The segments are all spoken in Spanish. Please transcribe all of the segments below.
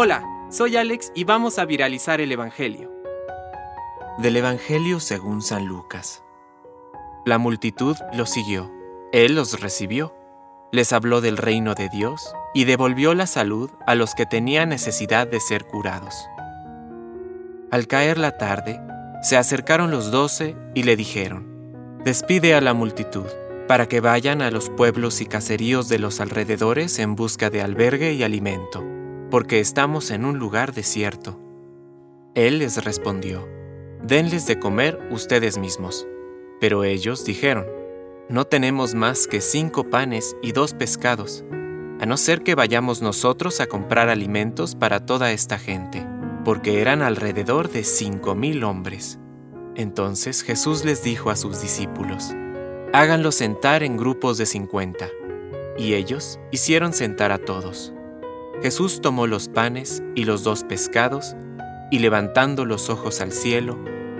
Hola, soy Alex y vamos a viralizar el Evangelio. Del Evangelio según San Lucas. La multitud los siguió. Él los recibió. Les habló del reino de Dios y devolvió la salud a los que tenían necesidad de ser curados. Al caer la tarde, se acercaron los doce y le dijeron, Despide a la multitud, para que vayan a los pueblos y caseríos de los alrededores en busca de albergue y alimento, porque estamos en un lugar desierto. Él les respondió, Denles de comer ustedes mismos. Pero ellos dijeron, No tenemos más que cinco panes y dos pescados, a no ser que vayamos nosotros a comprar alimentos para toda esta gente porque eran alrededor de cinco mil hombres. Entonces Jesús les dijo a sus discípulos, Háganlos sentar en grupos de cincuenta. Y ellos hicieron sentar a todos. Jesús tomó los panes y los dos pescados, y levantando los ojos al cielo,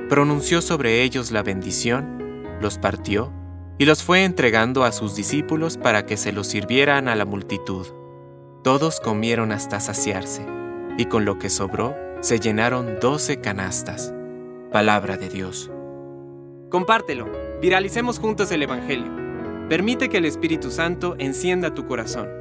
pronunció sobre ellos la bendición, los partió, y los fue entregando a sus discípulos para que se los sirvieran a la multitud. Todos comieron hasta saciarse, y con lo que sobró, se llenaron doce canastas. Palabra de Dios. Compártelo, viralicemos juntos el Evangelio. Permite que el Espíritu Santo encienda tu corazón.